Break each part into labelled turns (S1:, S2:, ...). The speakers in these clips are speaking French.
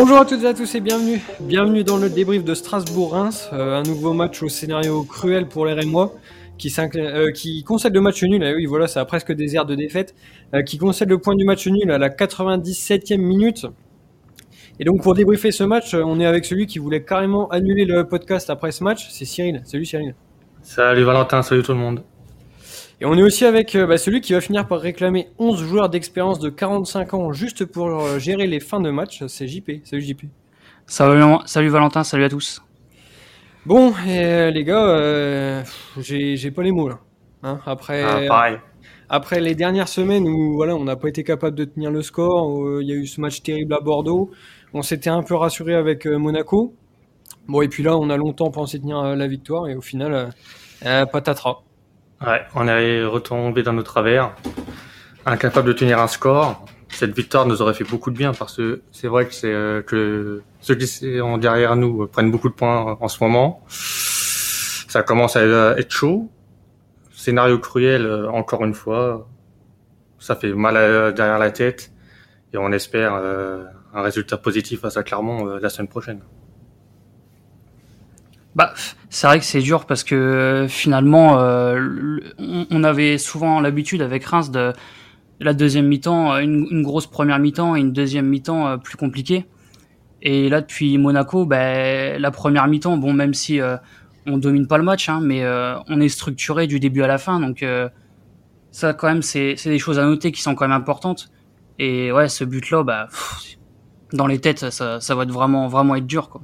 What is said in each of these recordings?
S1: Bonjour à toutes et à tous et bienvenue. Bienvenue dans le débrief de Strasbourg-Reims. Euh, un nouveau match au scénario cruel pour les Rémois qui, euh, qui concède le match nul. Oui, voilà, ça a presque des airs de défaite. Euh, qui concède le point du match nul à la 97e minute. Et donc pour débriefer ce match, on est avec celui qui voulait carrément annuler le podcast après ce match. C'est Cyril. Salut Cyril.
S2: Salut Valentin, salut tout le monde.
S1: Et on est aussi avec euh, bah, celui qui va finir par réclamer 11 joueurs d'expérience de 45 ans juste pour euh, gérer les fins de match, c'est JP. Salut JP.
S3: Salut, salut Valentin, salut à tous.
S1: Bon, euh, les gars, j'ai pas les mots là. Hein, après,
S2: ah,
S1: après les dernières semaines où voilà, on n'a pas été capable de tenir le score, il y a eu ce match terrible à Bordeaux, on s'était un peu rassuré avec Monaco. Bon, et puis là, on a longtemps pensé tenir la victoire et au final, patatras.
S2: Ouais, on est retombé dans nos travers, incapable de tenir un score. Cette victoire nous aurait fait beaucoup de bien parce que c'est vrai que c'est euh, que ceux qui sont derrière nous euh, prennent beaucoup de points en ce moment. Ça commence à être chaud. Scénario cruel, euh, encore une fois. Ça fait mal derrière la tête et on espère un résultat positif face à Clermont la semaine prochaine.
S3: Bah, c'est vrai que c'est dur parce que finalement, euh, on avait souvent l'habitude avec Reims de la deuxième mi-temps, euh, une, grosse première mi-temps et une deuxième mi-temps euh, plus compliquée. Et là, depuis Monaco, bah, la première mi-temps, bon, même si on domine pas le match, hein, mais on est structuré du début à la fin, donc ça, quand même, c'est des choses à noter qui sont quand même importantes. Et ouais, ce but-là, bah, dans les têtes, ça, ça va être vraiment, vraiment être dur, quoi.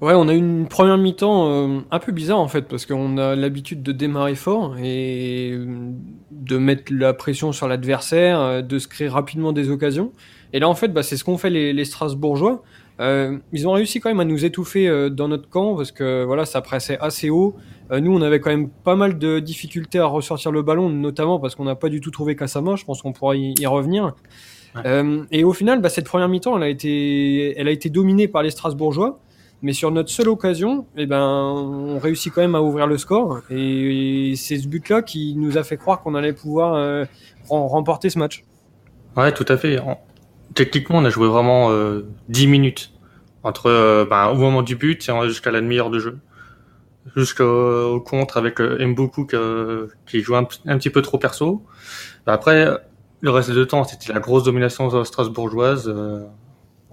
S1: Ouais, on a eu une première mi-temps euh, un peu bizarre en fait, parce qu'on a l'habitude de démarrer fort et euh, de mettre la pression sur l'adversaire, euh, de se créer rapidement des occasions. Et là en fait, bah, c'est ce qu'ont fait les, les Strasbourgeois. ils ont réussi quand même à nous étouffer dans notre camp parce que voilà, ça pressait assez haut. nous, on avait quand même pas mal de difficultés à ressortir le ballon, notamment parce qu'on n'a pas du tout trouvé Kassama. Je pense qu'on pourra y, revenir. et au final, bah, cette première mi-temps, elle a été, elle a été dominée par les Strasbourgeois. Mais sur notre seule occasion, eh ben, on réussit quand même à ouvrir le score. Et c'est ce but-là qui nous a fait croire qu'on allait pouvoir euh, remporter ce match.
S2: Ouais, tout à fait. Techniquement, on a joué vraiment euh, 10 minutes entre euh, ben, au moment du but et jusqu'à la demi-heure de jeu. Jusqu'au contre avec euh, Mboku qui joue un, petit peu trop perso. Après, le reste du temps, c'était la grosse domination strasbourgeoise.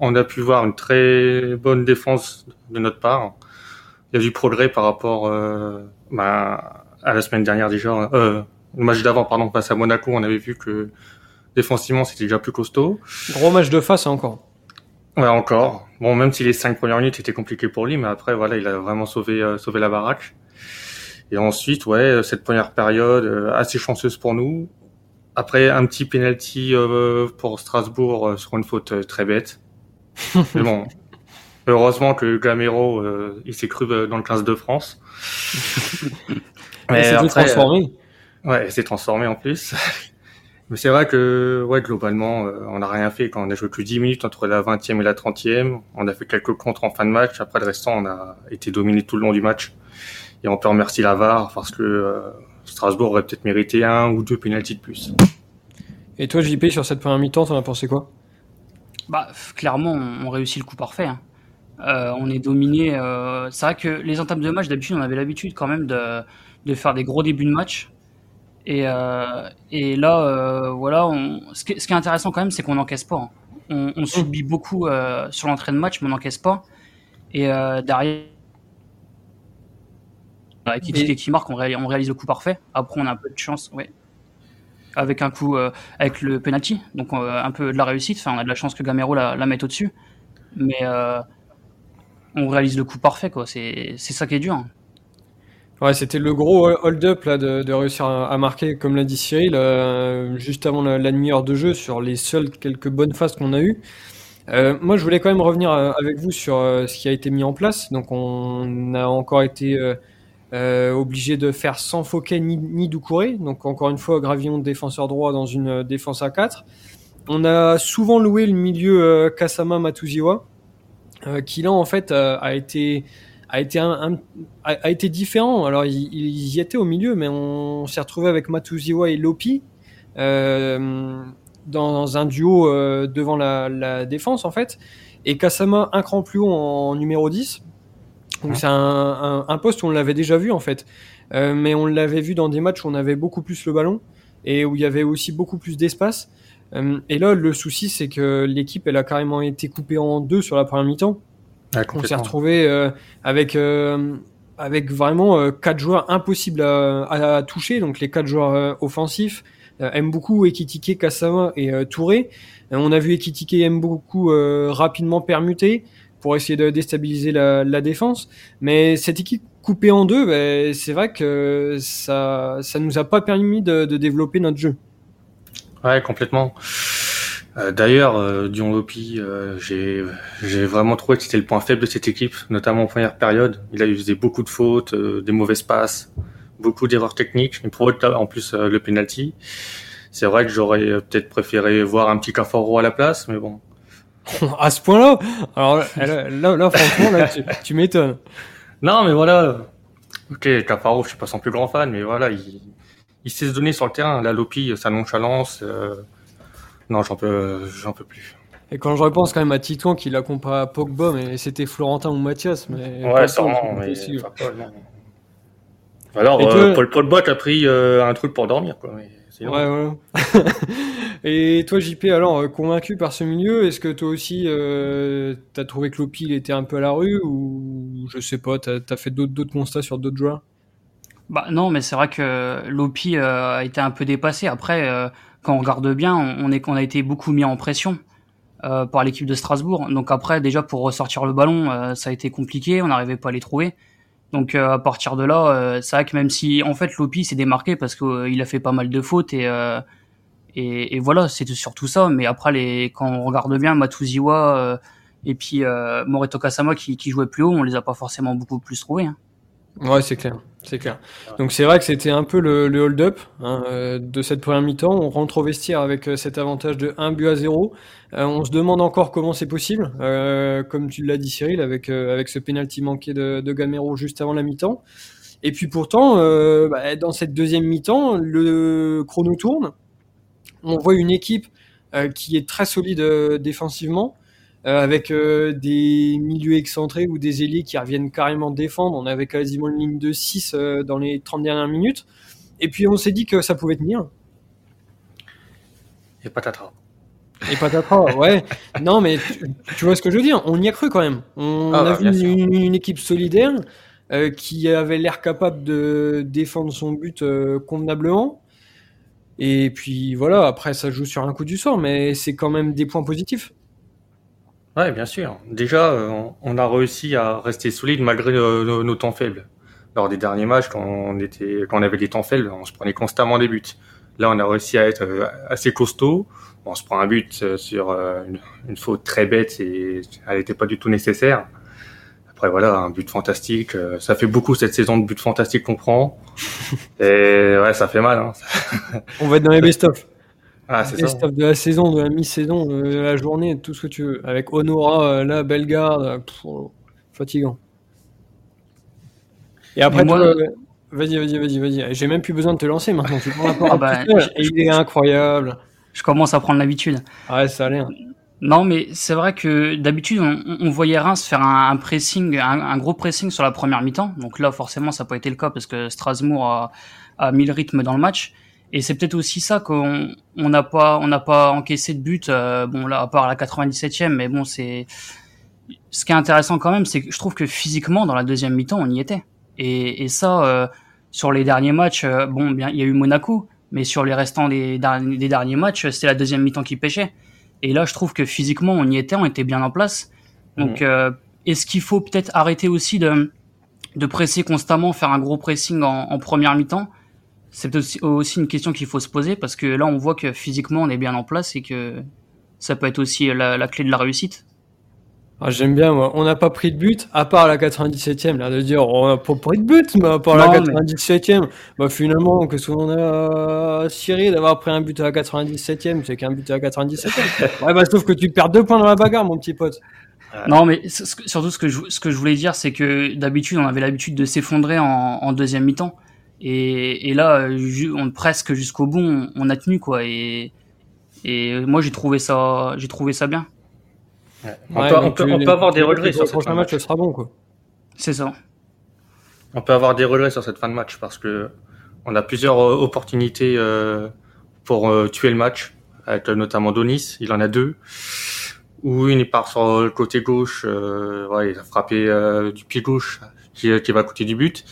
S2: On a pu voir une très bonne défense de notre part. Il y a du progrès par rapport euh, bah, à la semaine dernière déjà. Euh, le match d'avant, pardon, face à Monaco, on avait vu que défensivement c'était déjà plus costaud.
S1: Gros match de face encore.
S2: Ouais, encore. Bon, même si les cinq premières minutes étaient compliquées pour lui, mais après voilà, il a vraiment sauvé euh, sauvé la baraque. Et ensuite, ouais, cette première période euh, assez chanceuse pour nous. Après, un petit penalty pour Strasbourg sur une faute très bête. Mais bon, heureusement que Gamero, euh, il s'est cru euh, dans le 15 de France.
S1: Mais s'est transformé.
S2: Euh, ouais, il s'est transformé en plus. Mais c'est vrai que, ouais, globalement, on n'a rien fait quand on a joué que 10 minutes entre la 20e et la 30e. On a fait quelques contres en fin de match. Après, le restant, on a été dominé tout le long du match. Et on peut remercier la parce que Strasbourg aurait peut-être mérité un ou deux pénalties de plus.
S1: Et toi, JP, sur cette première mi-temps, t'en as pensé quoi?
S3: Bah, clairement, on, réussit le coup parfait. Hein. Euh, on est dominé. Euh, c'est vrai que les entames de match, d'habitude, on avait l'habitude quand même de, de, faire des gros débuts de match. Et, euh, et là, voilà, on, ce, qui, est intéressant quand même, c'est qu'on n'encaisse pas. Hein. On, on, subit beaucoup sur l'entrée de match, mais on n'encaisse pas. Et derrière, avec qui, qui marque, on réalise, on réalise, le coup parfait. Après, on a un peu de chance. Ouais avec un coup euh, avec le penalty, donc euh, un peu de la réussite. Enfin, on a de la chance que Gamero la, la mette au-dessus, mais euh, on réalise le coup parfait. C'est ça qui est dur.
S1: Ouais, c'était le gros hold-up de, réussir à, marquer, comme l'a dit Cyril, juste avant la, demi-heure de jeu sur les seules quelques bonnes phases qu'on a eues. moi, je voulais quand même revenir avec vous sur ce qui a été mis en place. Donc, on a encore été euh, obligé de faire sans Fouquet ni, ni Doucouré. Donc encore une fois, Gravillon défenseur droit dans une euh, défense à 4. On a souvent loué le milieu euh, Kasama Matuziwa, qui là en fait a été a été a, été différent. Alors il, y était au milieu, mais on, s'est retrouvé avec Matuziwa et Lopi dans un duo devant la, la, défense en fait. et Kasama un cran plus haut en numéro 10. Donc c'est un, un, poste où on l'avait déjà vu en fait, euh, mais on l'avait vu dans des matchs où on avait beaucoup plus le ballon et où il y avait aussi beaucoup plus d'espace. Euh, et là, le souci, c'est que l'équipe, elle a carrément été coupée en deux sur la première mi-temps. on s'est retrouvé euh, avec avec vraiment quatre joueurs impossibles à, à, toucher, donc les quatre joueurs offensifs aiment beaucoup Ekitike, Kasama et Touré. on a vu Ekitike aime beaucoup rapidement permuter pour essayer de déstabiliser la, la défense. Mais cette équipe coupée en deux, ben, c'est vrai que ça ça nous a pas permis de, de développer notre jeu.
S2: Ouais, complètement. Euh, D'ailleurs, euh, Dion Lopi, euh, j'ai vraiment trouvé que c'était le point faible de cette équipe, notamment en première période. Il a eu beaucoup de fautes, euh, des mauvais passes, beaucoup d'erreurs techniques, mais pour en plus euh, le penalty. C'est vrai que j'aurais peut-être préféré voir un petit Cafaro à la place, mais bon,
S1: à ce point-là Alors là, là, franchement, là, tu, m'étonnes.
S2: Non, mais voilà. Ok, Cafaro, je suis pas son plus grand fan, mais voilà, il, il sait se donner sur le terrain. La Lopi, sa nonchalance, euh... non, j'en peux, j'en peux plus.
S1: Et quand je repense quand même à Titouan qui l'a comparé à Pogba, mais c'était Florentin ou Mathias, mais
S2: ouais, sûrement, mais Alors, euh, Paul, Paul Bot a pris euh, un truc pour dormir, quoi. Mais...
S1: Ouais, ouais. Et toi, JP, alors, euh, convaincu par ce milieu, est-ce que toi aussi, euh, t'as trouvé que Lopi il était un peu à la rue ou je sais pas, t'as as fait d'autres constats sur d'autres joueurs?
S3: Bah non, mais c'est vrai que Lopi euh, a été un peu dépassé. Après, euh, quand on regarde bien, on, est qu'on a été beaucoup mis en pression euh, par l'équipe de Strasbourg. Donc après, déjà pour ressortir le ballon, ça a été compliqué, on n'arrivait pas à les trouver. Donc à partir de là, c'est vrai que même si en fait Lopi s'est démarqué parce qu'il a fait pas mal de fautes et et, et voilà, c'est surtout ça. Mais après, les, quand on regarde bien Matuziwa euh, et puis euh, Moreto Kasama qui, qui jouaient plus haut, on les a pas forcément beaucoup plus trouvés. Hein.
S1: Ouais, c'est clair, c'est clair. Donc c'est vrai que c'était un peu le, hold-up hein, euh, de cette première mi-temps. On rentre au vestiaire avec euh, cet avantage de 1 but à 0. Euh, on se demande encore comment c'est possible, comme tu l'as dit Cyril, avec avec ce penalty manqué de, de Gamero juste avant la mi-temps. Et puis pourtant, bah, dans cette deuxième mi-temps, le chrono tourne on voit une équipe qui est très solide défensivement, avec des milieux excentrés ou des ailiers qui reviennent carrément défendre. On avait quasiment une ligne de 6 dans les 30 dernières minutes. Et puis on s'est dit que ça pouvait tenir.
S2: Et patatras.
S1: Et patatras, ouais. non, mais tu, vois ce que je veux dire. On y a cru quand même. On ah, a vu une, équipe solidaire qui avait l'air capable de défendre son but convenablement. Et puis voilà, après ça joue sur un coup du sort, mais c'est quand même des points positifs.
S2: Ouais, bien sûr. Déjà, euh, on a réussi à rester solide malgré euh, nos, temps faibles. Lors des derniers matchs, quand on était, quand on avait des temps faibles, on se prenait constamment des buts. Là, on a réussi à être euh, assez costaud. On se prend un but sur une, une faute très bête et elle n'était pas du tout nécessaire. Après voilà, un but fantastique, euh, ça fait beaucoup cette saison de buts fantastiques qu'on prend. Et ouais, ça fait mal. Hein.
S1: On va être dans les best-of. Ah, c'est ça. de la saison, de la mi-saison, de la journée, tout ce que tu veux. Avec Honora, euh, là, Bellegarde, oh, fatigant. Et après, moi... vas-y, vas-y, vas-y, vas-y. J'ai même plus besoin de te lancer maintenant. Tu prends ah bah, il est incroyable.
S3: Je commence à prendre l'habitude.
S1: Ouais, ça a l'air.
S3: Non, mais c'est vrai que d'habitude, on, voyait Reims faire un, pressing, un, gros pressing sur la première mi-temps. Donc là, forcément, ça n'a pas été le cas parce que Strasbourg a, mis le rythme dans le match. Et c'est peut-être aussi ça qu'on n'a pas, on n'a pas encaissé de but. Euh, bon là, à part la 97e, mais bon, c'est ce qui est intéressant quand même, c'est que je trouve que physiquement, dans la deuxième mi-temps, on y était. Et, ça, euh, sur les derniers matchs, euh, bon, bien, il y a eu Monaco, mais sur les restants des, des derniers matchs, c'était la deuxième mi-temps qui pêchait. Et là, je trouve que physiquement, on y était, on était bien en place. Donc, euh, est-ce qu'il faut peut-être arrêter aussi de, de presser constamment, faire un gros pressing en, en première mi-temps? C'est aussi, aussi une question qu'il faut se poser parce que là, on voit que physiquement, on est bien en place et que ça peut être aussi la, la clé de la réussite.
S1: Ah, J'aime bien, moi. On n'a pas pris de but, à part la 97e, là, de dire, on n'a pas pris de but, mais à part la 97e, bah, finalement, que ce qu'on a ciré d'avoir pris un but à la 97e, c'est qu'un but à la 97e. ouais, bah, sauf que tu perds deux points dans la bagarre, mon petit pote.
S3: Non, mais surtout, ce que je, ce que je voulais dire, c'est que d'habitude, on avait l'habitude de s'effondrer en, en, deuxième mi-temps. Et, et, là, on, presque jusqu'au bout, on, on, a tenu, quoi. Et, et moi, j'ai trouvé ça, j'ai trouvé ça bien.
S2: On, peut, on, peut, avoir des regrets sur
S1: ce prochain match. sera bon, quoi.
S3: C'est ça.
S2: On peut avoir des regrets sur cette fin de match parce que on a plusieurs opportunités pour tuer le match, avec notamment Donis. Il en a deux. Où il part sur le côté gauche, ouais, il a frappé du pied gauche qui, qui va coûter du but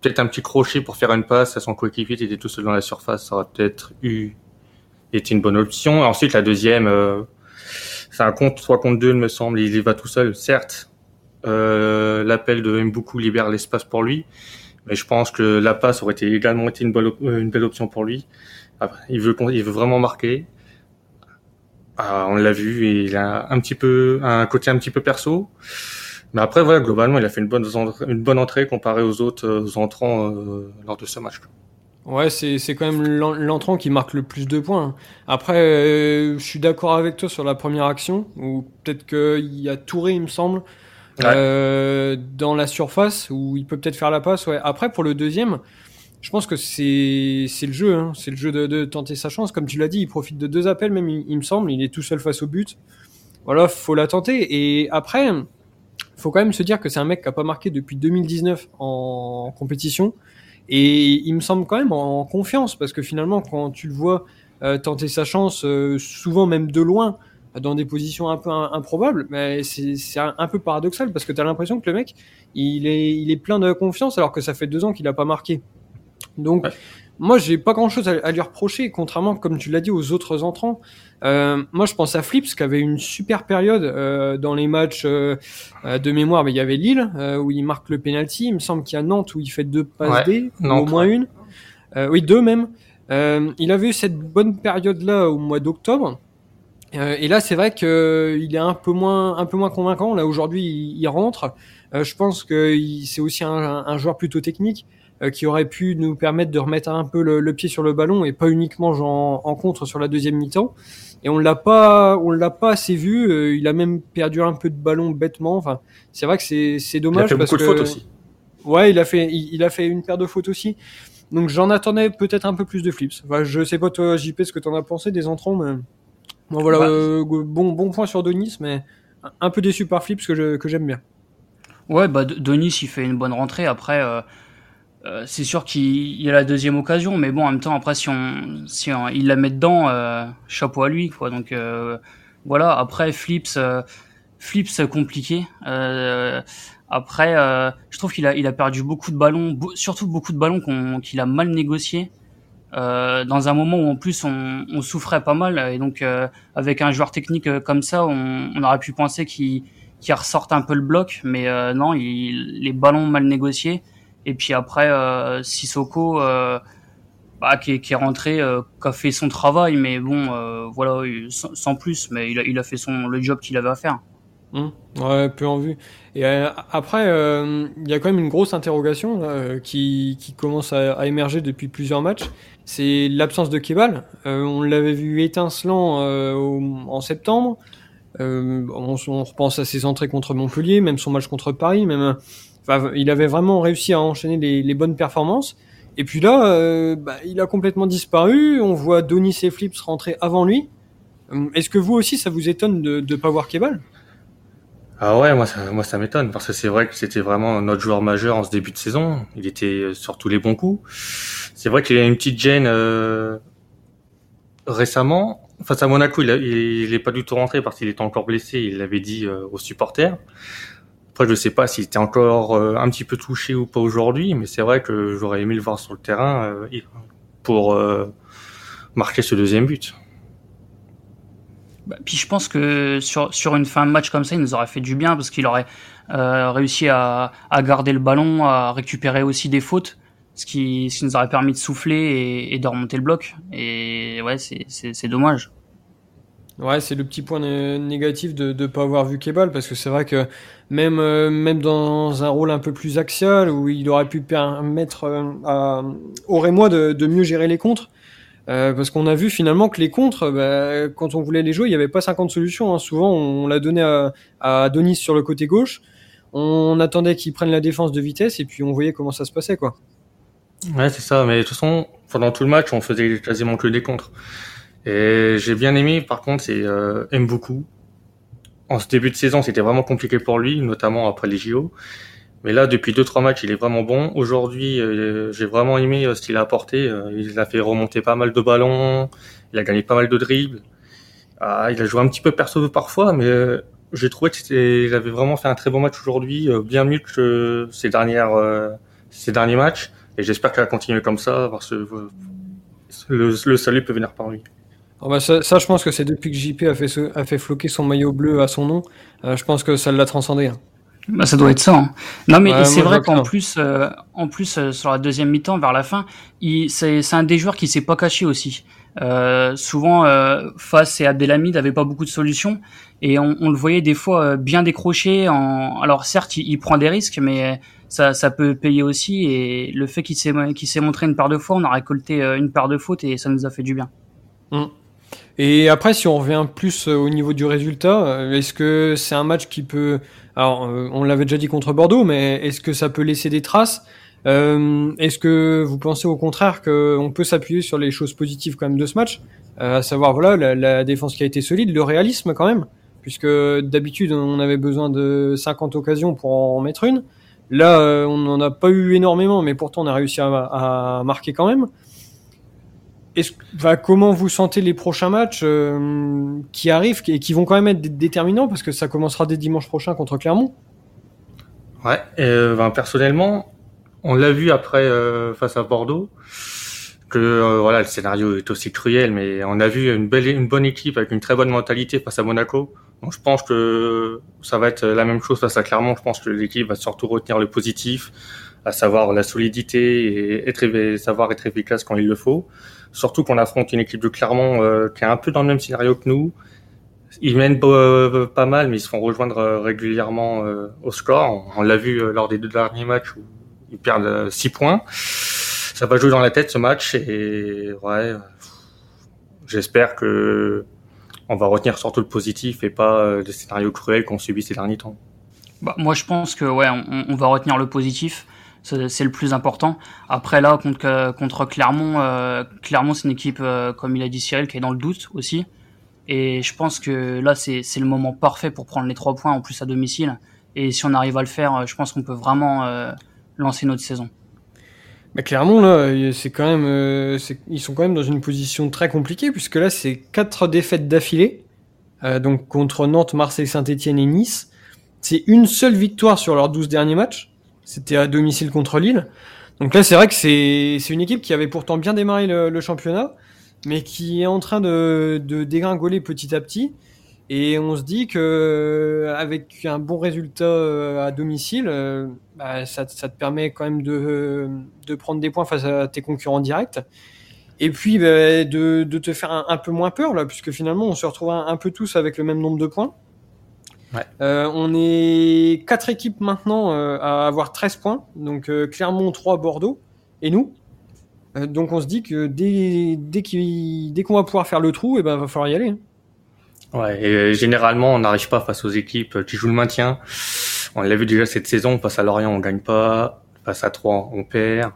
S2: peut-être un petit crochet pour faire une passe à son coéquipier qui était tout seul dans la surface, ça aurait peut-être eu été une bonne option. ensuite, la deuxième, euh, c'est un compte 3 contre 2, il me semble, il y va tout seul, certes. Euh, L'appel de Mboukou libère l'espace pour lui, mais je pense que la passe aurait également été une, bonne, une belle option pour lui. il veut, il veut vraiment marquer. Ah, on l'a vu, il a un petit peu un côté un petit peu perso. Mais après, voilà, globalement, il a fait une bonne, une bonne entrée comparé aux autres euh, entrants euh, lors de ce match.
S1: Ouais, c'est, c'est quand même l'entrant qui marque le plus de points. Après, euh, je suis d'accord avec toi sur la première action, ou peut-être qu'il y a Touré, il me semble, euh, dans la surface, où il peut peut-être faire la passe. Ouais. Après, pour le deuxième, je pense que c'est, c'est le jeu, hein. c'est le jeu de, de, tenter sa chance. Comme tu l'as dit, il profite de deux appels, même il, il me semble, il est tout seul face au but. Voilà, faut la tenter. Et après, faut quand même se dire que c'est un mec qui a pas marqué depuis 2019 en compétition. Et il me semble quand même en confiance parce que finalement, quand tu le vois euh, tenter sa chance, euh, souvent même de loin, dans des positions un peu improbables, mais c'est un, peu paradoxal parce que tu as l'impression que le mec, il est, il est plein de confiance alors que ça fait deux ans qu'il a pas marqué. Donc, moi, j'ai pas grand chose à, lui reprocher, contrairement, comme tu l'as dit, aux autres entrants. Euh, moi, je pense à Flips, qui avait une super période euh, dans les matchs euh, de mémoire. Mais il y avait Lille, où il marque le penalty. Il me semble qu'il y a Nantes, où il fait deux passes D, au moins une. oui, deux même. il avait eu cette bonne période-là au mois d'octobre. et là, c'est vrai qu'il est un peu moins, un peu moins convaincant. Là, aujourd'hui, il, rentre. je pense que c'est aussi un, un, joueur plutôt technique. Euh, qui aurait pu nous permettre de remettre un peu le, pied sur le ballon et pas uniquement genre, en contre sur la deuxième mi-temps. Et on l'a pas, on l'a pas assez vu. Euh, il a même perdu un peu de ballon bêtement. Enfin, c'est vrai que c'est c'est dommage.
S2: Il a fait
S1: beaucoup
S2: de fautes aussi.
S1: Ouais, il a fait il, a fait une paire de fautes aussi. Donc j'en attendais peut-être un peu plus de flips. Enfin, je sais pas toi JP ce que t'en as pensé des entrants, mais bon voilà, bah, euh, bon bon point sur Denis, mais un peu déçu par flips que je, que j'aime bien.
S3: Ouais, bah Denis il fait une bonne rentrée. Après, euh, c'est sûr qu'il y a la deuxième occasion, mais bon, en même temps, après, si on, si il la met dedans, euh, chapeau à lui, quoi. Donc euh, voilà. Après, Flips, Flips compliqué. après, je trouve qu'il a, il a perdu beaucoup de ballons, surtout beaucoup de ballons qu'il a mal négociés. dans un moment où en plus on, on souffrait pas mal et donc avec un joueur technique comme ça on, on aurait pu penser qu'il qu'il ressorte un peu le bloc mais non il, les ballons mal négociés et puis après, euh, Sissoko, euh, bah, qui, est, qui, est, rentré, euh, qui a fait son travail, mais bon, euh, voilà, sans, plus, mais il a, il a fait son, le job qu'il avait à faire.
S1: Mmh. Ouais, peu en vue. Et après, il y a quand même une grosse interrogation qui, qui commence à, à, émerger depuis plusieurs matchs. C'est l'absence de Kebal. on l'avait vu étincelant en septembre. On, on, repense à ses entrées contre Montpellier, même son match contre Paris, même il avait vraiment réussi à enchaîner les, bonnes performances. Et puis là, euh, bah, il a complètement disparu. On voit Donis et Flips rentrer avant lui. Euh, est-ce que vous aussi, ça vous étonne de ne pas voir Kebal?
S2: Ah ouais, moi ça, moi ça m'étonne parce que c'est vrai que c'était vraiment notre joueur majeur en ce début de saison. Il était sur tous les bons coups. C'est vrai qu'il a une petite gêne euh, récemment. Face à Monaco, il, n'est pas du tout rentré parce qu'il était encore blessé. Il l'avait dit aux supporters. Après, je sais pas s'il était encore euh, un petit peu touché ou pas aujourd'hui, mais c'est vrai que j'aurais aimé le voir sur le terrain euh, pour euh, marquer ce deuxième but.
S3: Bah, puis je pense que sur, une fin de match comme ça, il nous aurait fait du bien parce qu'il aurait réussi à, garder le ballon, à récupérer aussi des fautes, ce qui, ce qui nous aurait permis de souffler et, et de remonter le bloc. Et ouais, c'est dommage.
S1: Ouais, c'est le petit point négatif de ne pas avoir vu Kebal, parce que c'est vrai que même, euh, même dans un rôle un peu plus axial, où il aurait pu permettre euh, à, au Rémois de, de mieux gérer les contres, euh, parce qu'on a vu finalement que les contres, bah, quand on voulait les jouer, il n'y avait pas 50 solutions. Hein. Souvent, on, l'a donné à, à Denis sur le côté gauche, on attendait qu'il prenne la défense de vitesse, et puis on voyait comment ça se passait. quoi.
S2: Ouais, c'est ça, mais de toute façon, pendant tout le match, on faisait quasiment que des contres. Et j'ai bien aimé, par contre, c'est euh, Mbuku. en ce début de saison, c'était vraiment compliqué pour lui, notamment après les JO. Mais là, depuis deux trois matchs, il est vraiment bon. Aujourd'hui, euh, j'ai vraiment aimé euh, ce qu'il a apporté. Euh, il a fait remonter pas mal de ballons, il a gagné pas mal de dribbles. Ah, il a joué un petit peu perso parfois, mais j'ai trouvé qu'il avait vraiment fait un très bon match aujourd'hui, bien mieux que ces dernières ces derniers matchs. Et j'espère qu'il va continuer comme ça, parce que le, le salut peut venir par lui.
S1: Ah bah ça, ça, je pense que c'est depuis que JP a fait, a fait floquer son maillot bleu à son nom. je pense que ça l'a transcendé. Hein.
S3: Bah, ça doit être ça. Hein. Non, mais c'est vrai qu'en plus, euh, en plus euh, sur la deuxième mi-temps, vers la fin, c'est un des joueurs qui s'est pas caché aussi. Euh, souvent, euh, face et Abdelhamid avait pas beaucoup de solutions et on, on le voyait des fois euh, bien décroché. En... Alors certes, il, prend des risques, mais ça, ça peut payer aussi. Et le fait qu'il s'est s'est montré une paire de fois, on a récolté une paire de fautes et ça nous a fait du bien.
S1: Mmh. Et après, si on revient plus au niveau du résultat, est-ce que c'est un match qui peut alors, euh, on l'avait déjà dit contre Bordeaux, mais est-ce que ça peut laisser des traces? Euh, Est-ce que vous pensez au contraire qu'on peut s'appuyer sur les choses positives quand même de ce match, euh, à savoir voilà la, défense qui a été solide, le réalisme quand même, puisque d'habitude on avait besoin de 50 occasions pour en mettre une. Là, on n'en a pas eu énormément, mais pourtant on a réussi à marquer quand même comment vous sentez les prochains matchs euh, qui arrivent et qui vont quand même être déterminants parce que ça commencera dès dimanche prochain contre Clermont?
S2: Ouais, euh, ben, personnellement, on l'a vu après euh, face à Bordeaux que voilà le scénario est aussi cruel, mais on a vu une belle, une bonne équipe avec une très bonne mentalité face à Monaco. Donc je pense que ça va être la même chose face à Clermont. Je pense que l'équipe va surtout retenir le positif, à savoir la solidité et être, savoir être efficace quand il le faut. Surtout qu'on affronte une équipe de Clermont euh, qui est un peu dans le même scénario que nous. Ils mènent euh, pas mal, mais ils se font rejoindre euh, régulièrement au score. On, l'a vu lors des deux derniers matchs où ils perdent 6 points. Ça va jouer dans la tête ce match et ouais, j'espère que on va retenir surtout le positif et pas les scénarios cruels qu'on subit ces derniers temps.
S3: Bah, moi, je pense que ouais, on, on va retenir le positif c'est le plus important. Après là contre contre Clermont, euh, Clermont c'est une équipe euh, comme il a dit Cyril qui est dans le doute aussi. Et je pense que là c'est le moment parfait pour prendre les trois points en plus à domicile. Et si on arrive à le faire, je pense qu'on peut vraiment euh, lancer notre saison.
S1: Mais Clermont là, c'est quand même, ils sont quand même dans une position très compliquée puisque là c'est quatre défaites d'affilée, donc contre Nantes, Marseille, Saint-Etienne et Nice. C'est une seule victoire sur leurs 12 derniers matchs. C'était à domicile contre Lille. Donc là, c'est vrai que c'est une équipe qui avait pourtant bien démarré le, championnat, mais qui est en train de, dégringoler petit à petit. Et on se dit que avec un bon résultat euh, à domicile, euh, bah, ça, te permet quand même de, prendre des points face à tes concurrents directs. Et puis bah, de, de, te faire un, peu moins peur là, puisque finalement on se retrouve un peu tous avec le même nombre de points. Euh, on est quatre équipes maintenant euh, à avoir 13 points. Donc euh, Clermont 3, Bordeaux et nous? donc on se dit que dès, dès qu'on va pouvoir faire le trou, et eh ben va falloir y aller. Hein.
S2: Ouais, et généralement on n'arrive pas face aux équipes qui jouent le maintien. On l'a vu déjà cette saison, face à Lorient on gagne pas, face à 3 on perd.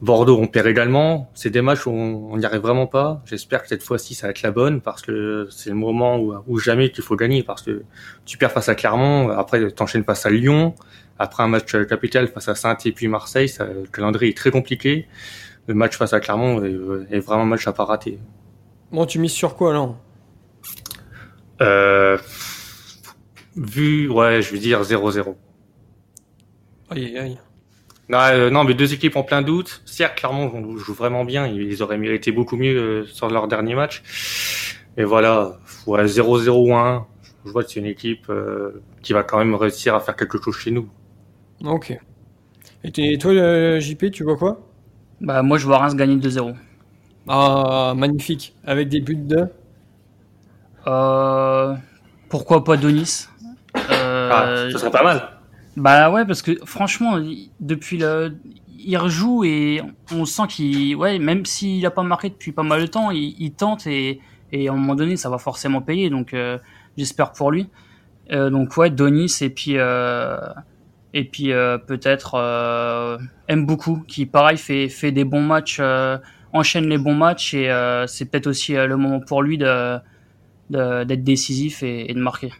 S2: Bordeaux, on perd également. C'est des matchs où on n'y arrive vraiment pas. J'espère que cette fois-ci, ça va être la bonne parce que c'est le moment où, où jamais qu'il faut gagner parce que tu perds face à Clermont, après t'enchaînes face à Lyon, après un match capital face à Saint et puis Marseille, ça, le calendrier est très compliqué. Le match face à Clermont est, vraiment un match à pas rater.
S1: Bon, tu mises sur quoi alors?
S2: Euh, Vu, ouais, je veux dire 0-0.
S1: Aïe, aïe.
S2: Non, euh, non, mais deux équipes en plein doute. Certes, clairement, joue vraiment bien. Ils auraient mérité beaucoup mieux euh, sur leur dernier match. Et voilà, ouais, 0-0 ou 1. Je vois que c'est une équipe euh, qui va quand même réussir à faire quelque chose chez nous.
S1: Ok. Et toi, JP, tu vois quoi?
S3: Bah moi, je vois Reims gagner 2-0.
S1: Ah, magnifique. Avec des buts de?
S3: Euh, Pourquoi pas Donis?
S2: Ah, Ce serait pas mal.
S3: Bah ouais, parce que franchement, depuis le, il rejoue et on sent qu'il, ouais, même s'il a pas marqué depuis pas mal de temps, il, tente et, et à un moment donné, ça va forcément payer. Donc euh, j'espère pour lui. Euh, donc ouais, Donis et puis euh, et puis peut-être aime beaucoup qui pareil fait fait des bons matchs, enchaîne les bons matchs et c'est peut-être aussi le moment pour lui de d'être décisif et de marquer.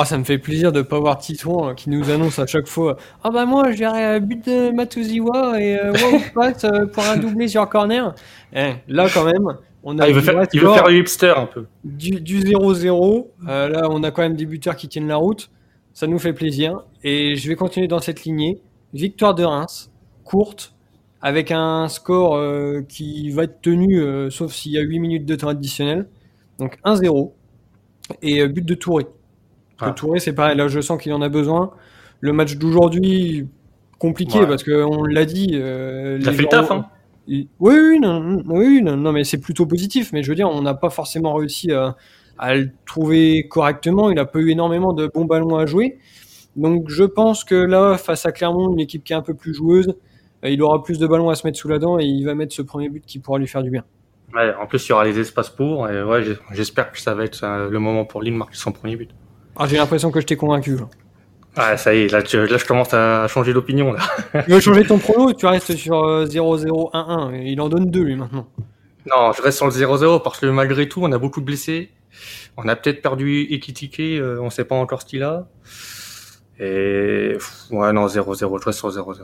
S1: Oh, ça me fait plaisir de pas voir Titouan euh, qui nous annonce à chaque fois Ah bah moi j'irai à but de Matuziwa et euh, wow, passe euh, pour un doublé sur corner. Eh, là quand même, on a
S2: Ah, il veut faire, il veut hipster un peu.
S1: du du 0-0. Euh, là on a quand même des buteurs qui tiennent la route. Ça nous fait plaisir. Et je vais continuer dans cette lignée. Victoire de Reims, courte, avec un score euh, qui va être tenu, euh, sauf s'il y a 8 minutes de temps additionnel. Donc 1-0. Et euh, but de Touré.
S2: Ah.
S1: Touré, c'est pareil, là je sens qu'il en a besoin. Le match d'aujourd'hui, compliqué
S2: Ouais.
S1: parce qu'on l'a dit. euh,
S2: Il a fait le taf, hein.
S1: Oui, oui, non, oui, non, non, mais c'est plutôt positif. Mais je veux dire, on n'a pas forcément réussi à, à le trouver correctement. Il a pas eu énormément de bons ballons à jouer. Donc je pense que là, face à Clermont, une équipe qui est un peu plus joueuse, euh, il aura plus de ballons à se mettre sous la dent et il va mettre ce premier but qui pourra lui faire du bien.
S2: Ouais, en plus, il y aura les espaces pour. Et ouais, j'espère que ça va être euh, le moment pour lui de marquer son premier but.
S1: Ah, j'ai l'impression que je t'ai convaincu. là.
S2: Ouais, ça y est, là, tu- là je commence à changer d'opinion.
S1: Tu veux changer ton prono Tu restes sur euh, 0-0-1-1. et Il en donne deux lui maintenant.
S2: Non, je reste sur le 0-0 parce que malgré tout, on a beaucoup de blessés. On a peut-être perdu Ekitike, euh, on sait pas encore ce qu'il a. Et ouais, non, 0-0, je reste sur 0-0.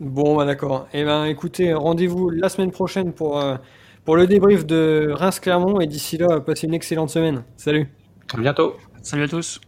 S1: Bon, bah d'accord. Eh ben, écoutez, rendez-vous la semaine prochaine pour, euh, pour le débrief de Reims-Clermont. Et d'ici là, passez une excellente semaine. Salut
S2: À bientôt.
S3: Salut à tous.